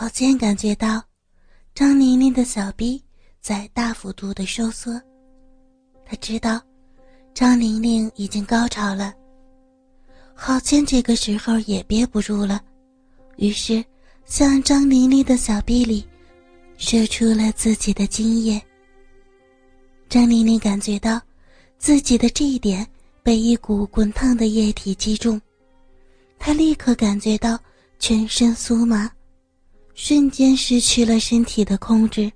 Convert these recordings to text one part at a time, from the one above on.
郝建感觉到张玲玲的小臂在大幅度的收缩，他知道张玲玲已经高潮了。郝建这个时候也憋不住了，于是向张玲玲的小臂里射出了自己的精液。张玲玲感觉到自己的这一点被一股滚烫的液体击中，她立刻感觉到全身酥麻。瞬间失去了身体的控制，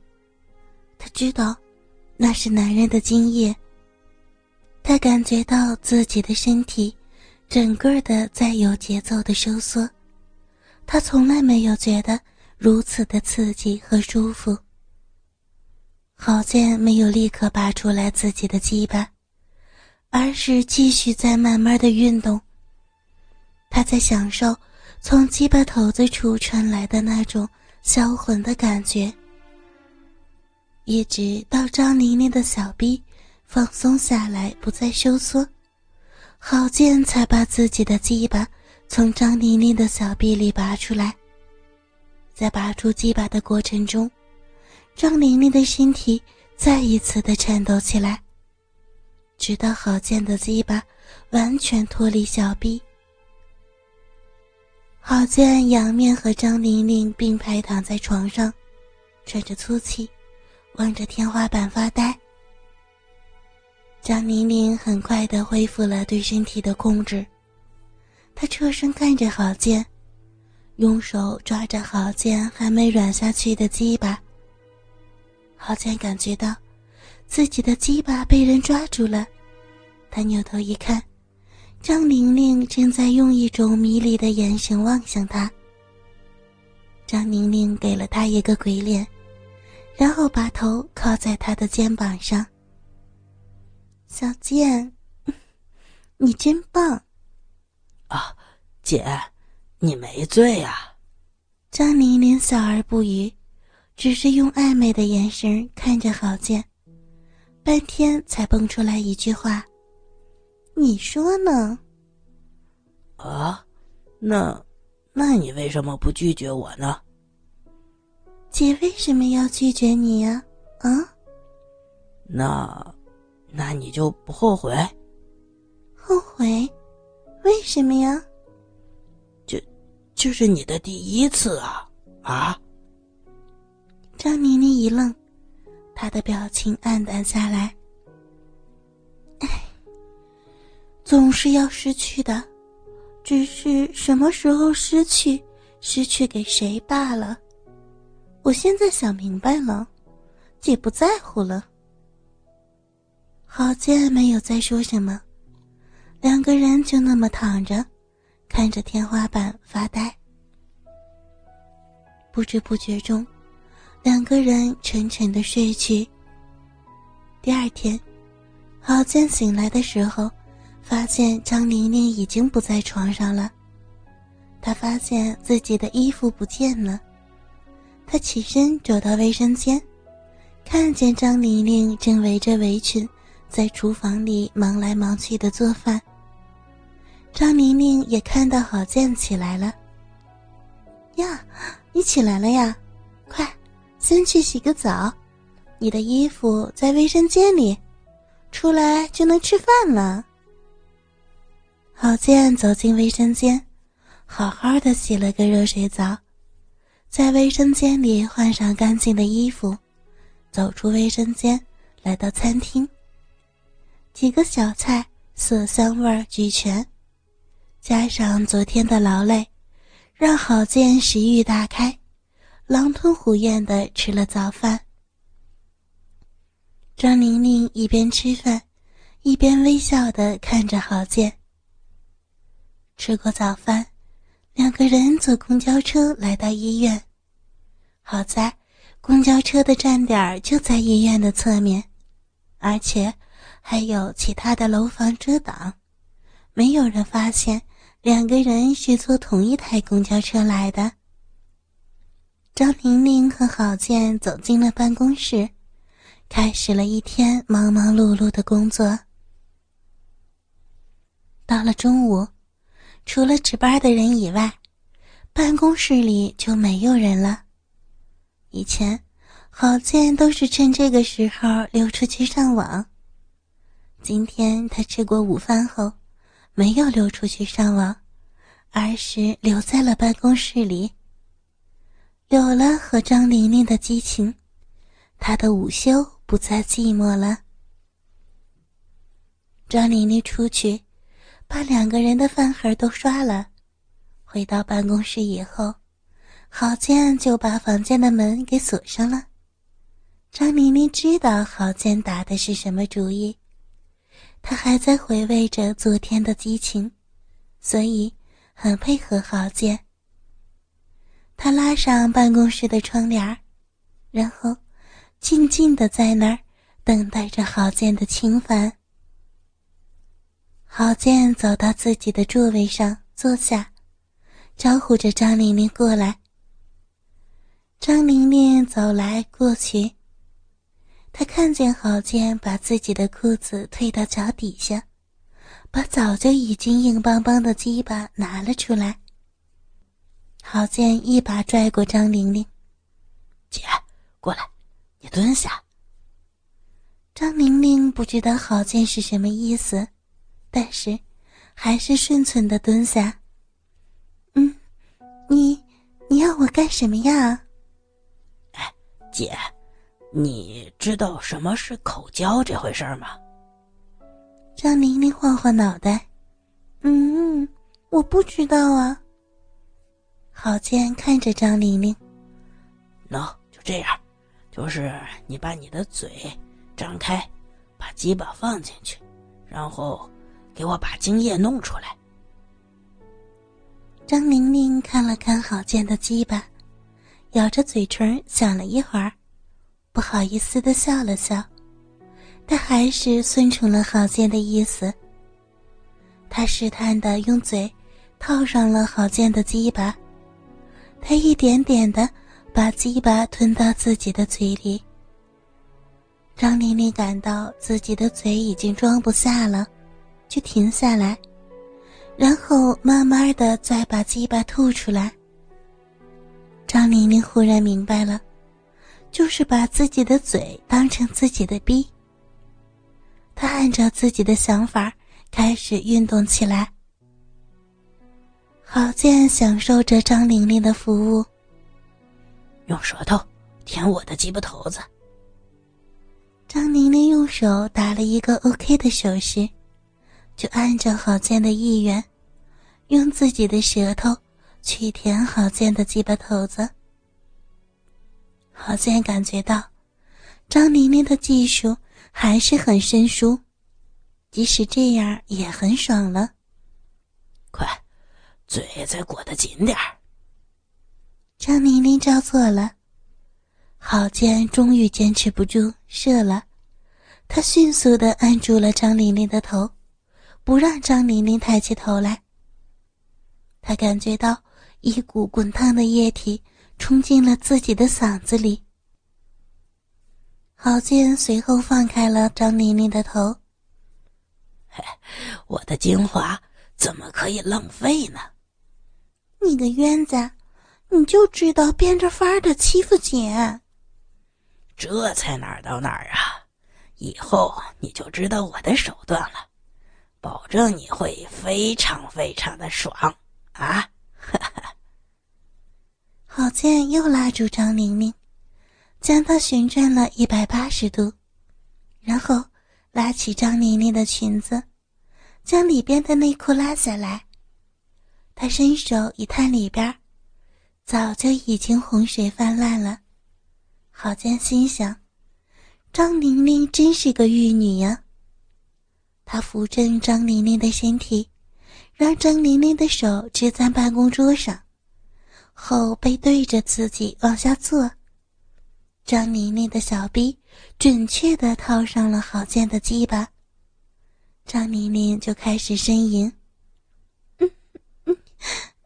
他知道那是男人的精液。他感觉到自己的身体整个的在有节奏的收缩，他从来没有觉得如此的刺激和舒服。郝建没有立刻拔出来自己的鸡巴，而是继续在慢慢的运动。他在享受。从鸡巴头子处传来的那种销魂的感觉，一直到张玲玲的小臂放松下来，不再收缩，郝建才把自己的鸡巴从张玲玲的小臂里拔出来。在拔出鸡巴的过程中，张玲玲的身体再一次的颤抖起来，直到郝建的鸡巴完全脱离小臂。郝建仰面和张玲玲并排躺在床上，喘着粗气，望着天花板发呆。张玲玲很快的恢复了对身体的控制，她侧身看着郝建，用手抓着郝建还没软下去的鸡巴。郝建感觉到自己的鸡巴被人抓住了，他扭头一看。张玲玲正在用一种迷离的眼神望向他。张玲玲给了他一个鬼脸，然后把头靠在他的肩膀上。小健，你真棒！啊，姐，你没醉呀？张玲玲笑而不语，只是用暧昧的眼神看着郝建，半天才蹦出来一句话。你说呢？啊，那，那你为什么不拒绝我呢？姐为什么要拒绝你呀？啊？那，那你就不后悔？后悔？为什么呀？就，就是你的第一次啊！啊？张妮妮一愣，她的表情黯淡下来。总是要失去的，只是什么时候失去，失去给谁罢了。我现在想明白了，姐不在乎了。郝建没有再说什么，两个人就那么躺着，看着天花板发呆。不知不觉中，两个人沉沉的睡去。第二天，郝建醒来的时候。发现张玲玲已经不在床上了，他发现自己的衣服不见了，他起身走到卫生间，看见张玲玲正围着围裙在厨房里忙来忙去的做饭。张玲玲也看到郝建起来了。呀，你起来了呀？快，先去洗个澡，你的衣服在卫生间里，出来就能吃饭了。郝建走进卫生间，好好的洗了个热水澡，在卫生间里换上干净的衣服，走出卫生间，来到餐厅。几个小菜色香味俱全，加上昨天的劳累，让郝建食欲大开，狼吞虎咽的吃了早饭。张玲玲一边吃饭，一边微笑的看着郝建。吃过早饭，两个人坐公交车来到医院。好在公交车的站点就在医院的侧面，而且还有其他的楼房遮挡，没有人发现两个人是坐同一台公交车来的。张玲玲和郝建走进了办公室，开始了一天忙忙碌碌的工作。到了中午。除了值班的人以外，办公室里就没有人了。以前，郝建都是趁这个时候溜出去上网。今天他吃过午饭后，没有溜出去上网，而是留在了办公室里。有了和张玲玲的激情，他的午休不再寂寞了。张玲玲出去，把两个人的饭盒都刷了。回到办公室以后。郝建就把房间的门给锁上了。张明明知道郝建打的是什么主意，他还在回味着昨天的激情，所以很配合郝建。他拉上办公室的窗帘，然后静静的在那儿等待着郝建的侵犯。郝建走到自己的座位上坐下，招呼着张玲玲过来。张玲玲走来过去，她看见郝建把自己的裤子退到脚底下，把早就已经硬邦邦的鸡巴拿了出来。郝建一把拽过张玲玲：“姐，过来，你蹲下。”张玲玲不知道郝建是什么意思，但是还是顺从的蹲下。“嗯，你你要我干什么呀？”哎姐，你知道什么是口交这回事吗？张玲玲晃晃脑袋，嗯，我不知道啊。郝建看着张玲玲，喏，就这样，就是你把你的嘴张开，把鸡巴放进去，然后给我把精液弄出来。张玲玲看了看郝建的鸡巴。咬着嘴唇想了一会儿，不好意思的笑了笑，但还是顺从了郝建的意思。他试探的用嘴套上了郝建的鸡巴，他一点点的把鸡巴吞到自己的嘴里。张玲玲感到自己的嘴已经装不下了，就停下来，然后慢慢的再把鸡巴吐出来。张玲玲忽然明白了，就是把自己的嘴当成自己的逼。她按照自己的想法开始运动起来。郝建享受着张玲玲的服务，用舌头舔我的鸡巴头子。张玲玲用手打了一个 OK 的手势，就按照郝建的意愿，用自己的舌头。去舔郝建的鸡巴头子，郝建感觉到张玲玲的技术还是很生疏，即使这样也很爽了。快，嘴再裹得紧点儿。张玲玲照做了，郝建终于坚持不住射了，他迅速的按住了张玲玲的头，不让张玲玲抬起头来。他感觉到。一股滚烫的液体冲进了自己的嗓子里。郝建随后放开了张玲玲的头。我的精华怎么可以浪费呢？你个冤子，你就知道变着法儿的欺负姐。这才哪儿到哪儿啊！以后你就知道我的手段了，保证你会非常非常的爽啊！哈哈。郝建又拉住张玲玲，将她旋转了一百八十度，然后拉起张玲玲的裙子，将里边的内裤拉下来。他伸手一探里边，早就已经洪水泛滥了。郝建心想：张玲玲真是个玉女呀。他扶正张玲玲的身体，让张玲玲的手支在办公桌上。后背对着自己往下坐，张玲玲的小臂准确的套上了郝建的鸡巴。张玲玲就开始呻吟：“嗯嗯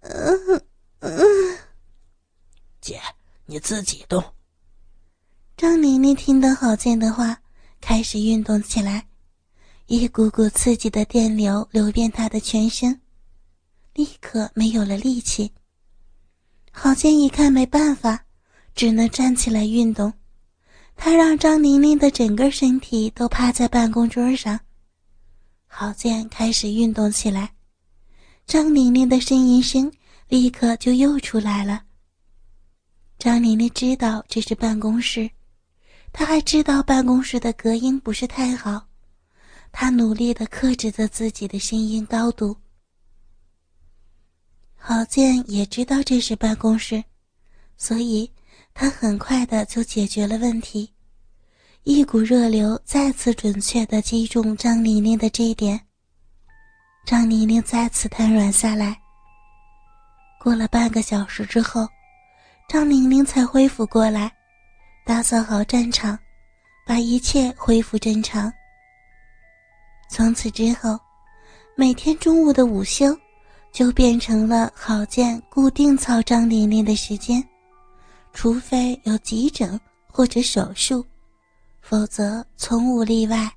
嗯嗯，姐，你自己动。”张玲玲听到郝建的话，开始运动起来，一股股刺激的电流流遍他的全身，立刻没有了力气。郝建一看没办法，只能站起来运动。他让张玲玲的整个身体都趴在办公桌上。郝建开始运动起来，张玲玲的呻吟声立刻就又出来了。张玲玲知道这是办公室，她还知道办公室的隔音不是太好，他努力的克制着自己的声音高度。郝建也知道这是办公室，所以他很快的就解决了问题。一股热流再次准确的击中张玲玲的这一点，张玲玲再次瘫软下来。过了半个小时之后，张玲玲才恢复过来，打扫好战场，把一切恢复正常。从此之后，每天中午的午休。就变成了郝建固定操张玲玲的时间，除非有急诊或者手术，否则从无例外。